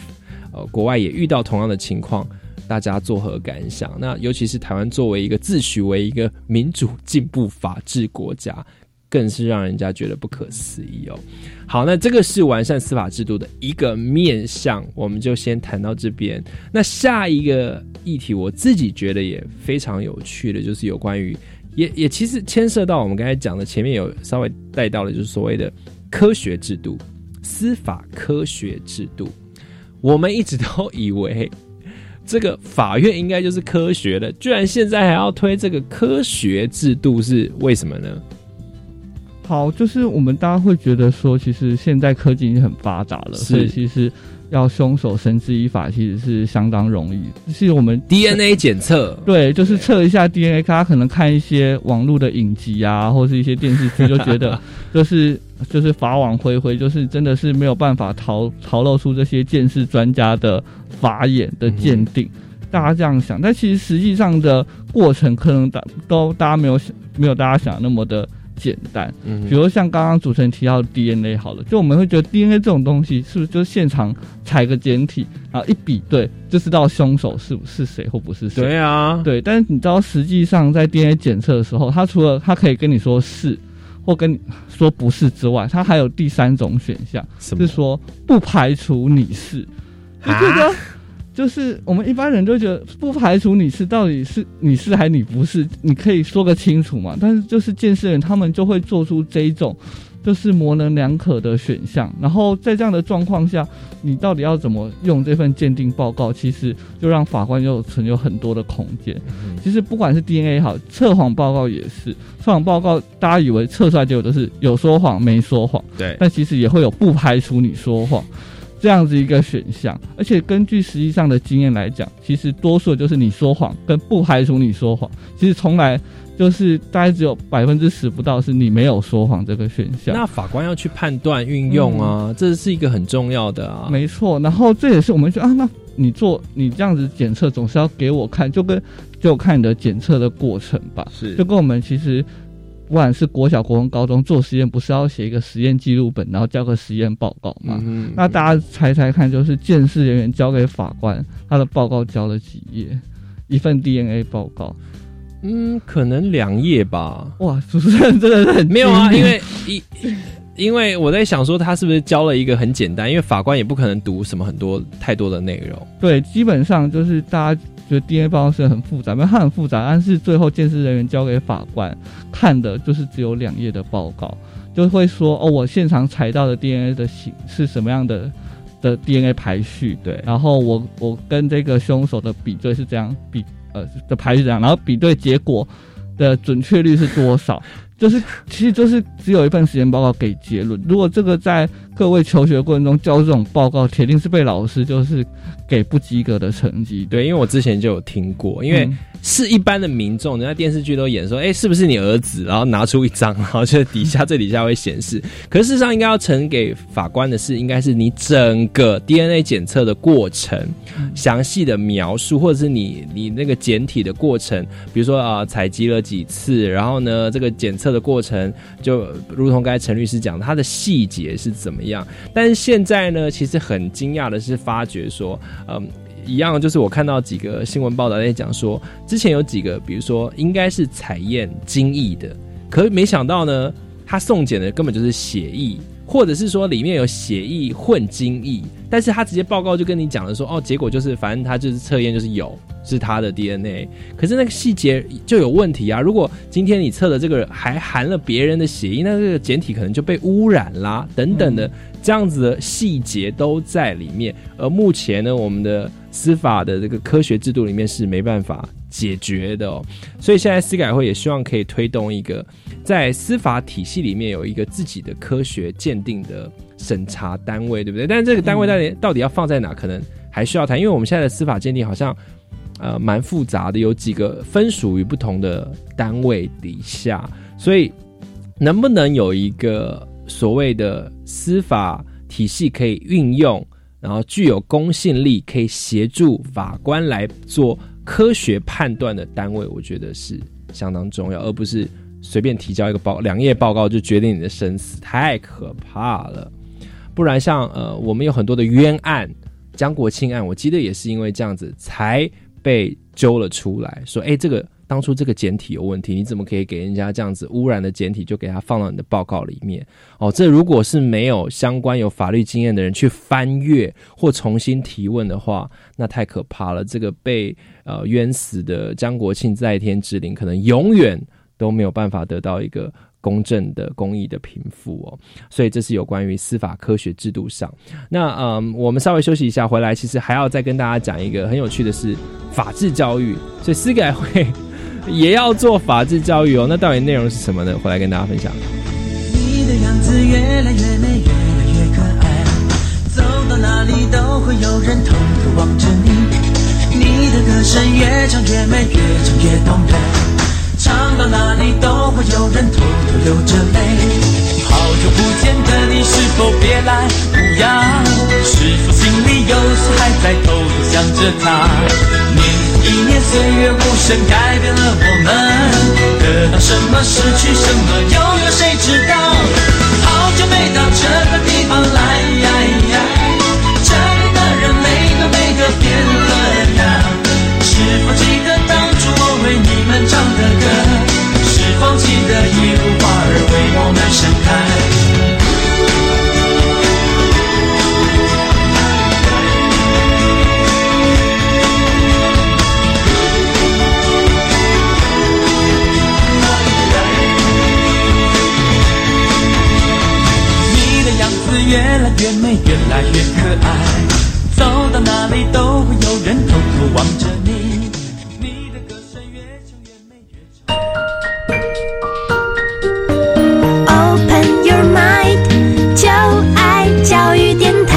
呃国外也遇到同样的情况，大家作何感想？那尤其是台湾作为一个自诩为一个民主进步法治国家。更是让人家觉得不可思议哦。好，那这个是完善司法制度的一个面向，我们就先谈到这边。那下一个议题，我自己觉得也非常有趣的，就是有关于也也其实牵涉到我们刚才讲的，前面有稍微带到的，就是所谓的科学制度、司法科学制度。我们一直都以为这个法院应该就是科学的，居然现在还要推这个科学制度，是为什么呢？好，就是我们大家会觉得说，其实现在科技已经很发达了，所以其实要凶手绳之以法，其实是相当容易。是我们 DNA 检测，对，就是测一下 DNA，大家可能看一些网络的影集啊，或是一些电视剧，就觉得 就是就是法网恢恢，就是真的是没有办法逃逃露出这些鉴识专家的法眼的鉴定。大家这样想，但其实实际上的过程可能大都大家没有想没有大家想那么的。简单，比如像刚刚主持人提到 DNA 好了，就我们会觉得 DNA 这种东西是不是就是现场采个简体，然后一比对就知道凶手是是谁或不是谁？对啊，对。但是你知道实际上在 DNA 检测的时候，它除了它可以跟你说是或跟你说不是之外，它还有第三种选项，是说不排除你是，你觉得？就是我们一般人都觉得不排除你是到底是你是还你不是，你可以说个清楚嘛。但是就是见识人他们就会做出这一种就是模棱两可的选项。然后在这样的状况下，你到底要怎么用这份鉴定报告，其实就让法官又存有很多的空间。其实不管是 DNA 好，测谎报告也是，测谎报告大家以为测出来结果都是有说谎没说谎，对，但其实也会有不排除你说谎。这样子一个选项，而且根据实际上的经验来讲，其实多数就是你说谎跟不排除你说谎，其实从来就是大概只有百分之十不到是你没有说谎这个选项。那法官要去判断运用啊，这是一个很重要的啊。没错，然后这也是我们说啊，那你做你这样子检测总是要给我看，就跟就看你的检测的过程吧，是就跟我们其实。不管是国小、国中、高中做实验，不是要写一个实验记录本，然后交个实验报告吗？那大家猜猜看，就是鉴识人员交给法官，他的报告交了几页？一份 DNA 报告，嗯，可能两页吧。哇，主持人真的是很没有啊，因为一因为我在想说，他是不是交了一个很简单？因为法官也不可能读什么很多太多的内容。对，基本上就是大家。觉得 DNA 报告是很复杂，没有它很复杂，但是最后鉴识人员交给法官看的就是只有两页的报告，就会说哦，我现场采到的 DNA 的型是什么样的的 DNA 排序，对，然后我我跟这个凶手的比对是这样比呃的排序这样，然后比对结果的准确率是多少，就是其实就是只有一份实验报告给结论，如果这个在各位求学过程中交这种报告，铁定是被老师就是给不及格的成绩。对，因为我之前就有听过，因为。是一般的民众，人家电视剧都演说，哎，是不是你儿子？然后拿出一张，然后就底下最底下会显示。可是事实上，应该要呈给法官的是，应该是你整个 DNA 检测的过程，详细的描述，或者是你你那个检体的过程，比如说啊，采集了几次，然后呢，这个检测的过程，就如同刚才陈律师讲，他的细节是怎么样？但是现在呢，其实很惊讶的是，发觉说，嗯。一样，就是我看到几个新闻报道在讲说，之前有几个，比如说应该是采验精益的，可没想到呢，他送检的根本就是写意，或者是说里面有血液混精液，但是他直接报告就跟你讲了说，哦，结果就是反正他就是测验就是有是他的 DNA，可是那个细节就有问题啊！如果今天你测的这个还含了别人的血液，那这个简体可能就被污染啦，等等的这样子的细节都在里面，而目前呢，我们的。司法的这个科学制度里面是没办法解决的哦，所以现在司改会也希望可以推动一个在司法体系里面有一个自己的科学鉴定的审查单位，对不对？但是这个单位到底到底要放在哪，可能还需要谈，因为我们现在的司法鉴定好像呃蛮复杂的，有几个分属于不同的单位底下，所以能不能有一个所谓的司法体系可以运用？然后具有公信力，可以协助法官来做科学判断的单位，我觉得是相当重要，而不是随便提交一个报两页报告就决定你的生死，太可怕了。不然像呃，我们有很多的冤案，江国庆案，我记得也是因为这样子才被揪了出来，说哎，这个。当初这个简体有问题，你怎么可以给人家这样子污染的简体就给他放到你的报告里面？哦，这如果是没有相关有法律经验的人去翻阅或重新提问的话，那太可怕了。这个被呃冤死的江国庆在天之灵，可能永远都没有办法得到一个公正的公益的平复哦。所以这是有关于司法科学制度上。那嗯，我们稍微休息一下，回来其实还要再跟大家讲一个很有趣的是法治教育。所以司改会。也要做法治教育哦，那到底内容是什么呢？回来跟大家分享。越来越美，越来越，动人，到哪里都会有人偷偷流着泪。好久不见的你，是否别来无恙？是否心里有时还在偷偷想着他？一年岁月无声改变了我们，得到什么失去什么，又有谁知道？好久没到这个地方来，这里的人每个每个变了样。是否记得当初我为你们唱的来越来越可爱，走到哪里都会有人偷偷望着你。你的歌声越唱越美，越唱。Open your mind，就爱教育电台。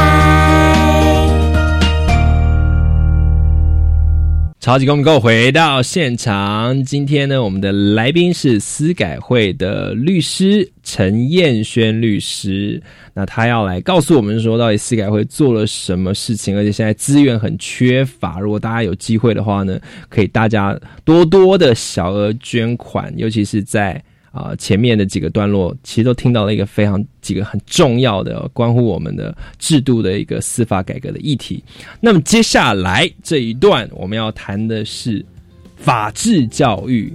超级公民购回到现场，今天呢，我们的来宾是司改会的律师陈燕轩律师。那他要来告诉我们说，到底司改会做了什么事情？而且现在资源很缺乏，如果大家有机会的话呢，可以大家多多的小额捐款，尤其是在啊前面的几个段落，其实都听到了一个非常几个很重要的关乎我们的制度的一个司法改革的议题。那么接下来这一段我们要谈的是法治教育。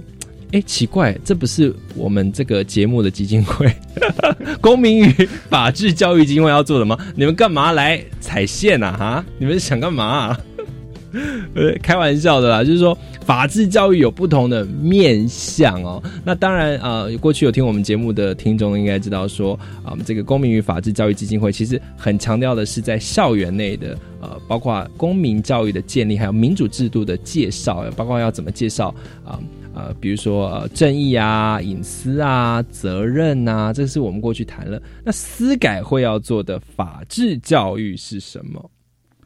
哎，奇怪，这不是我们这个节目的基金会—— 公民与法治教育基金会要做的吗？你们干嘛来踩线啊？哈，你们想干嘛？呃，开玩笑的啦，就是说法治教育有不同的面向哦。那当然啊，过去有听我们节目的听众应该知道说啊，我们这个公民与法治教育基金会其实很强调的是在校园内的呃，包括公民教育的建立，还有民主制度的介绍，包括要怎么介绍啊。比如说呃，正义啊、隐私啊、责任啊，这是我们过去谈了。那司改会要做的法治教育是什么？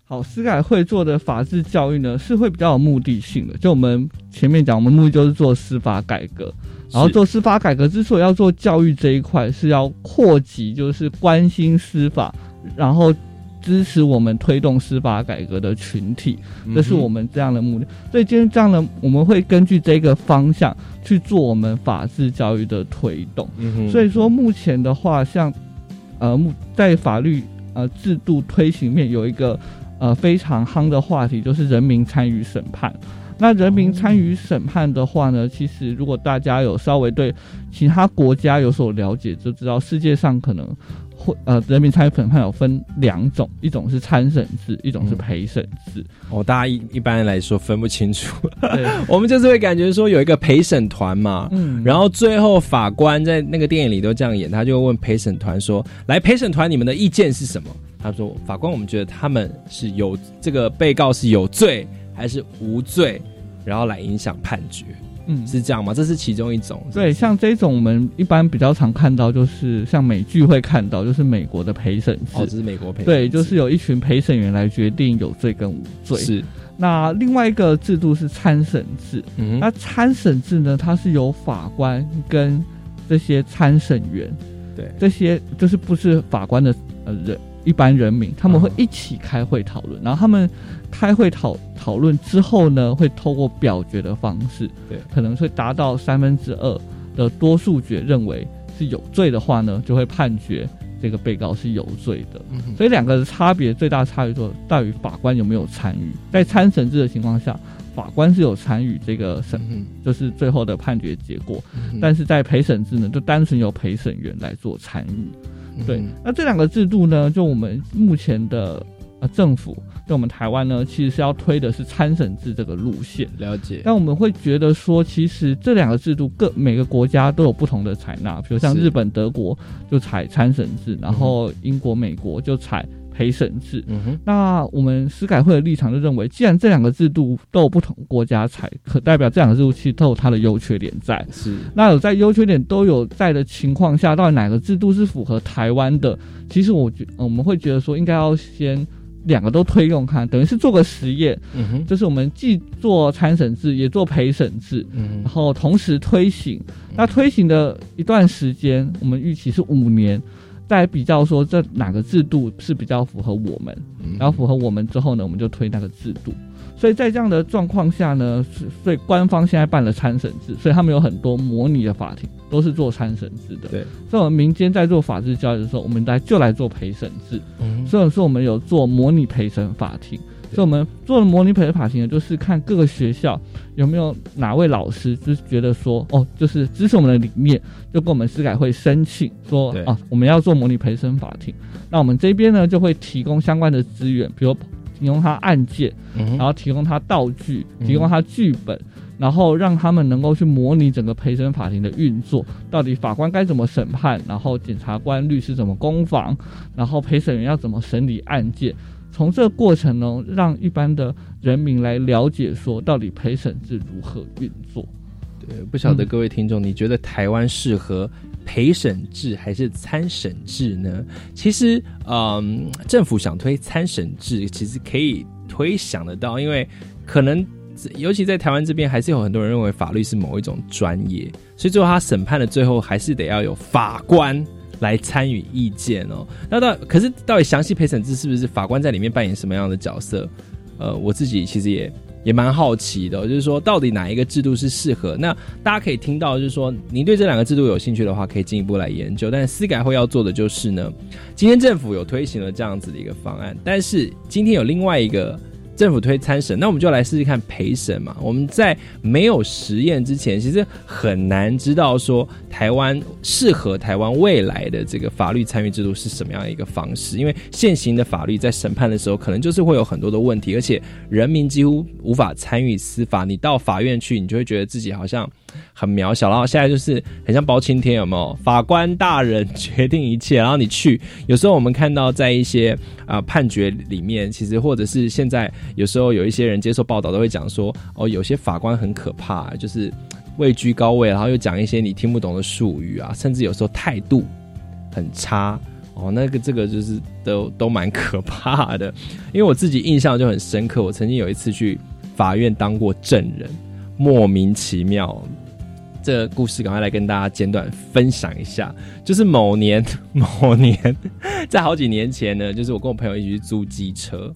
好，司改会做的法治教育呢，是会比较有目的性的。就我们前面讲，我们目的就是做司法改革，然后做司法改革之所以要做教育这一块，是要扩及就是关心司法，然后。支持我们推动司法改革的群体，这是我们这样的目的。所以今天这样的，我们会根据这个方向去做我们法治教育的推动。所以说，目前的话，像呃，在法律呃制度推行面有一个呃非常夯的话题，就是人民参与审判。那人民参与审判的话呢，其实如果大家有稍微对其他国家有所了解，就知道世界上可能。会呃，人民参与审判有分两种，一种是参审制，一种是陪审制。哦，大家一一般来说分不清楚。我们就是会感觉说有一个陪审团嘛，嗯，然后最后法官在那个电影里都这样演，他就问陪审团说：“来，陪审团，你们的意见是什么？”他说：“法官，我们觉得他们是有这个被告是有罪还是无罪，然后来影响判决。”嗯，是这样吗？这是其中一种。对，像这种我们一般比较常看到，就是像美剧会看到，就是美国的陪审制。哦，这是美国陪。对，就是有一群陪审员来决定有罪跟无罪。是。那另外一个制度是参审制。嗯。那参审制呢，它是由法官跟这些参审员，对，这些就是不是法官的呃人一般人民，他们会一起开会讨论，然后他们开会讨讨论之后呢，会透过表决的方式，对，可能会达到三分之二的多数决认为是有罪的话呢，就会判决这个被告是有罪的。所以两个的差别最大差别就在于法官有没有参与，在参审制的情况下，法官是有参与这个审，就是最后的判决结果，但是在陪审制呢，就单纯由陪审员来做参与。对，那这两个制度呢，就我们目前的呃政府，在我们台湾呢，其实是要推的是参审制这个路线。了解。但我们会觉得说，其实这两个制度各每个国家都有不同的采纳，比如像日本、德国就采参审制，然后英国、美国就采。陪审制，嗯哼，那我们司改会的立场就认为，既然这两个制度都有不同国家才，可代表这两个制度其实都有它的优缺点在。是，那有在优缺点都有在的情况下，到底哪个制度是符合台湾的？其实我觉我们会觉得说，应该要先两个都推用看，等于是做个实验。嗯哼，就是我们既做参审制，也做陪审制，嗯，然后同时推行。那推行的一段时间，我们预期是五年。再比较说，这哪个制度是比较符合我们，然后符合我们之后呢，我们就推那个制度。所以在这样的状况下呢，所以官方现在办了参审制，所以他们有很多模拟的法庭都是做参审制的。对，所以我们民间在做法治教育的时候，我们来就来做陪审制。嗯，所以说我们有做模拟陪审法庭。所以我们做的模拟培的法庭呢，就是看各个学校有没有哪位老师，就是觉得说，哦，就是支持我们的理念，就跟我们司改会申请说，啊，我们要做模拟陪审法庭。那我们这边呢，就会提供相关的资源，比如提供他案件，然后提供他道具，提供他剧本，然后让他们能够去模拟整个陪审法庭的运作，到底法官该怎么审判，然后检察官、律师怎么攻防，然后陪审员要怎么审理案件。从这个过程呢，让一般的人民来了解说，到底陪审制如何运作。对，不晓得各位听众，你觉得台湾适合陪审制还是参审制呢？其实，嗯，政府想推参审制，其实可以推想得到，因为可能尤其在台湾这边，还是有很多人认为法律是某一种专业，所以最后他审判的最后还是得要有法官。来参与意见哦，那到可是到底详细陪审制是不是法官在里面扮演什么样的角色？呃，我自己其实也也蛮好奇的，就是说到底哪一个制度是适合？那大家可以听到，就是说您对这两个制度有兴趣的话，可以进一步来研究。但司改会要做的就是呢，今天政府有推行了这样子的一个方案，但是今天有另外一个。政府推参审，那我们就来试试看陪审嘛。我们在没有实验之前，其实很难知道说台湾适合台湾未来的这个法律参与制度是什么样的一个方式。因为现行的法律在审判的时候，可能就是会有很多的问题，而且人民几乎无法参与司法。你到法院去，你就会觉得自己好像。很渺小，然后现在就是很像包青天，有没有？法官大人决定一切，然后你去。有时候我们看到在一些啊判决里面，其实或者是现在有时候有一些人接受报道都会讲说，哦，有些法官很可怕，就是位居高位，然后又讲一些你听不懂的术语啊，甚至有时候态度很差哦。那个这个就是都都蛮可怕的，因为我自己印象就很深刻，我曾经有一次去法院当过证人，莫名其妙。这个故事赶快来跟大家简短分享一下，就是某年 某年，在好几年前呢，就是我跟我朋友一起去租机车，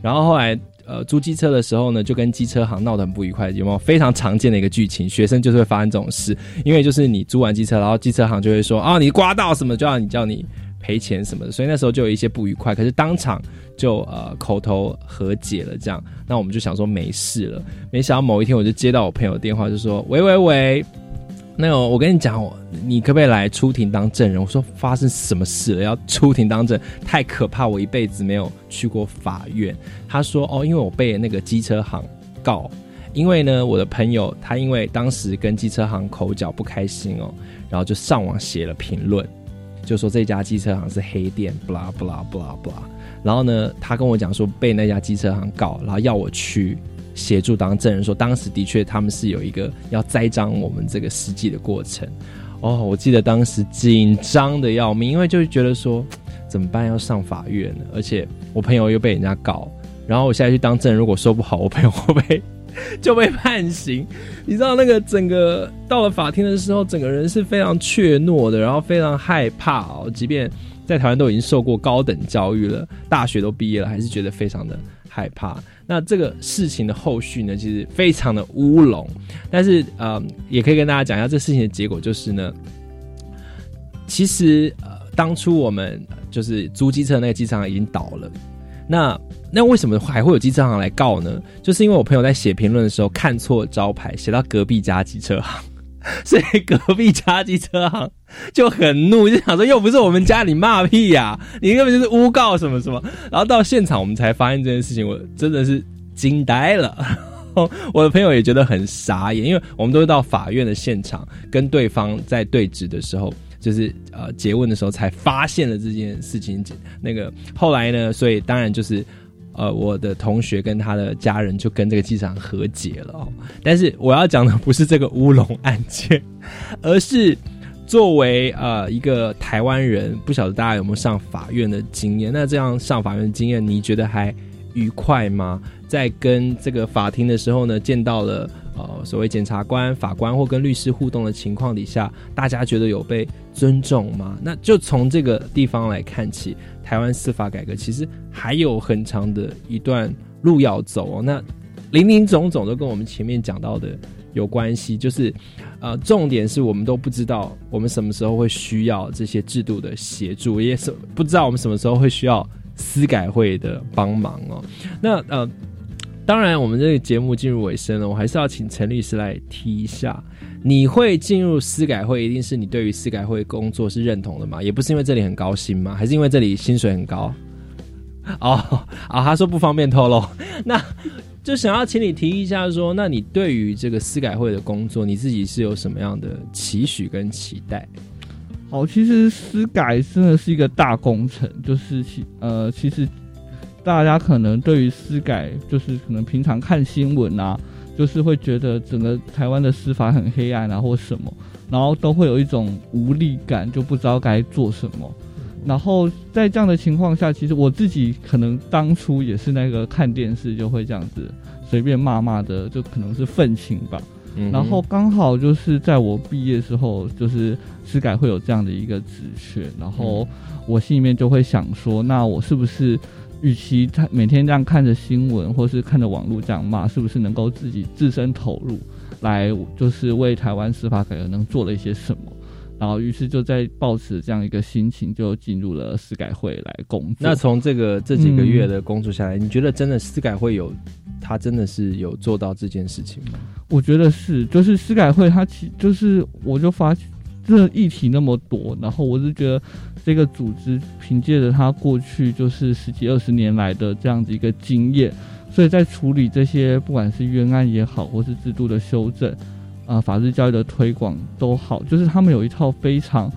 然后后来呃租机车的时候呢，就跟机车行闹得很不愉快，有没有非常常见的一个剧情？学生就是会发生这种事，因为就是你租完机车，然后机车行就会说啊你刮到什么，就要你叫你赔钱什么的，所以那时候就有一些不愉快，可是当场就呃口头和解了，这样，那我们就想说没事了，没想到某一天我就接到我朋友电话，就说喂喂喂。那个，我跟你讲，你可不可以来出庭当证人？我说发生什么事了？要出庭当证，太可怕！我一辈子没有去过法院。他说哦，因为我被那个机车行告，因为呢，我的朋友他因为当时跟机车行口角不开心哦，然后就上网写了评论，就说这家机车行是黑店，不啦不啦不啦不啦。然后呢，他跟我讲说被那家机车行告，然后要我去。协助当证人说，当时的确他们是有一个要栽赃我们这个实际的过程。哦，我记得当时紧张的要命，因为就觉得说怎么办要上法院，而且我朋友又被人家告，然后我现在去当证人，如果说不好，我朋友会被 就被判刑。你知道那个整个到了法庭的时候，整个人是非常怯懦的，然后非常害怕哦，即便。在台湾都已经受过高等教育了，大学都毕业了，还是觉得非常的害怕。那这个事情的后续呢，其实非常的乌龙，但是呃，也可以跟大家讲一下，这事情的结果就是呢，其实呃，当初我们就是租机车那个机场已经倒了，那那为什么还会有机车行来告呢？就是因为我朋友在写评论的时候看错招牌，写到隔壁家机车行。所以隔壁家机车行就很怒，就想说又不是我们家，你骂屁呀！你根本就是诬告什么什么。然后到现场我们才发现这件事情，我真的是惊呆了。我的朋友也觉得很傻眼，因为我们都是到法院的现场跟对方在对质的时候，就是呃结问的时候才发现了这件事情。那个后来呢，所以当然就是。呃，我的同学跟他的家人就跟这个机长和解了哦。但是我要讲的不是这个乌龙案件，而是作为呃一个台湾人，不晓得大家有没有上法院的经验？那这样上法院的经验，你觉得还愉快吗？在跟这个法庭的时候呢，见到了呃所谓检察官、法官或跟律师互动的情况底下，大家觉得有被尊重吗？那就从这个地方来看起。台湾司法改革其实还有很长的一段路要走哦。那林林总总都跟我们前面讲到的有关系，就是呃，重点是我们都不知道我们什么时候会需要这些制度的协助，也是不知道我们什么时候会需要司改会的帮忙哦。那呃，当然我们这个节目进入尾声了，我还是要请陈律师来提一下。你会进入司改会，一定是你对于司改会工作是认同的吗？也不是因为这里很高薪吗？还是因为这里薪水很高？哦，啊，他说不方便透露，那就想要请你提一下，说，那你对于这个司改会的工作，你自己是有什么样的期许跟期待？好，其实司改真的是一个大工程，就是其呃，其实大家可能对于司改，就是可能平常看新闻啊。就是会觉得整个台湾的司法很黑暗啊，或什么，然后都会有一种无力感，就不知道该做什么。然后在这样的情况下，其实我自己可能当初也是那个看电视就会这样子随便骂骂的，就可能是愤青吧。然后刚好就是在我毕业时候，就是司改会有这样的一个职缺，然后我心里面就会想说，那我是不是？与其他每天这样看着新闻，或是看着网络这样骂，是不是能够自己自身投入，来就是为台湾司法改革能做了一些什么？然后，于是就在抱持这样一个心情，就进入了司改会来工作。那从这个这几个月的工作下来，你觉得真的司改会有他真的是有做到这件事情吗？我觉得是，就是司改会他其就是我就发现这议题那么多，然后我就觉得。这个组织凭借着他过去就是十几二十年来的这样子一个经验，所以在处理这些不管是冤案也好，或是制度的修正，啊，法治教育的推广都好，就是他们有一套非常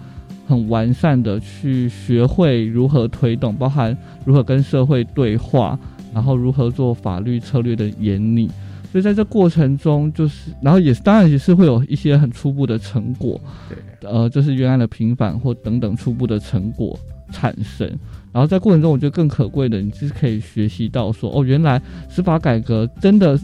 很完善的去学会如何推动，包含如何跟社会对话，然后如何做法律策略的演拟。所以在这过程中，就是然后也是当然也是会有一些很初步的成果。对。呃，就是原来的平反或等等初步的成果产生，然后在过程中，我觉得更可贵的，你是可以学习到说，哦，原来司法改革真的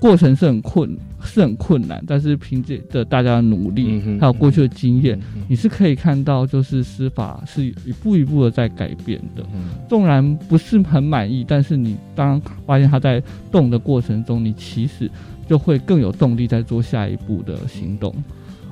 过程是很困，是很困难，但是凭借着大家的努力，还有过去的经验，你是可以看到，就是司法是一步一步的在改变的。纵然不是很满意，但是你当发现它在动的过程中，你其实就会更有动力在做下一步的行动。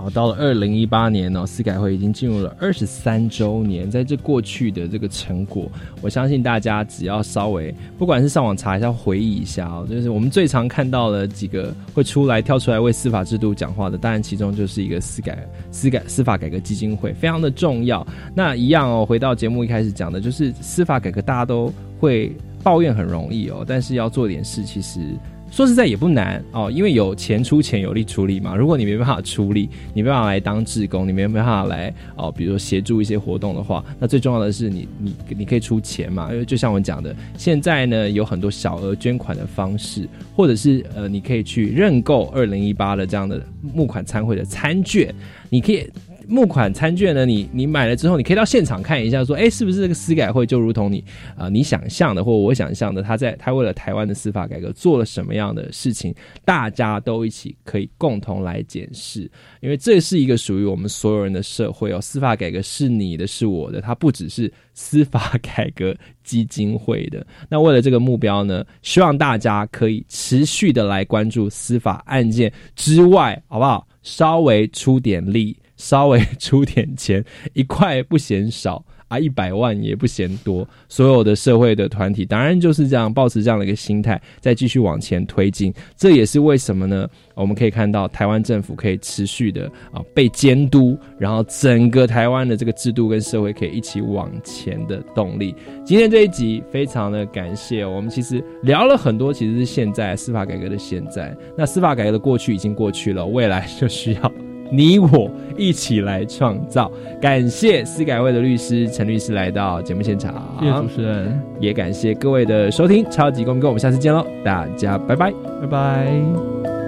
好，到了二零一八年呢，司改会已经进入了二十三周年。在这过去的这个成果，我相信大家只要稍微，不管是上网查一下、回忆一下哦，就是我们最常看到的几个会出来跳出来为司法制度讲话的，当然其中就是一个司改、司改、司法改革基金会，非常的重要。那一样哦，回到节目一开始讲的，就是司法改革，大家都会抱怨很容易哦，但是要做点事，其实。说实在也不难哦，因为有钱出钱，有力出力嘛。如果你没办法出力，你没办法来当志工，你没办法来哦，比如说协助一些活动的话，那最重要的是你你你可以出钱嘛。因为就像我讲的，现在呢有很多小额捐款的方式，或者是呃你可以去认购二零一八的这样的募款参会的餐券，你可以。募款餐券呢，你你买了之后，你可以到现场看一下，说，哎，是不是这个司改会就如同你啊、你想象的，或我想象的，他在他为了台湾的司法改革做了什么样的事情，大家都一起可以共同来检视，因为这是一个属于我们所有人的社会哦。司法改革是你的，是我的，它不只是司法改革基金会的。那为了这个目标呢，希望大家可以持续的来关注司法案件之外，好不好？稍微出点力，稍微出点钱，一块不嫌少。啊，一百万也不嫌多，所有的社会的团体当然就是这样，保持这样的一个心态，再继续往前推进。这也是为什么呢？我们可以看到台湾政府可以持续的啊被监督，然后整个台湾的这个制度跟社会可以一起往前的动力。今天这一集非常的感谢，我们其实聊了很多，其实是现在司法改革的现在。那司法改革的过去已经过去了，未来就需要。你我一起来创造。感谢司改会的律师陈律师来到节目现场，谢谢主持人，也感谢各位的收听，超级公民哥，我们下次见喽，大家拜拜，拜拜。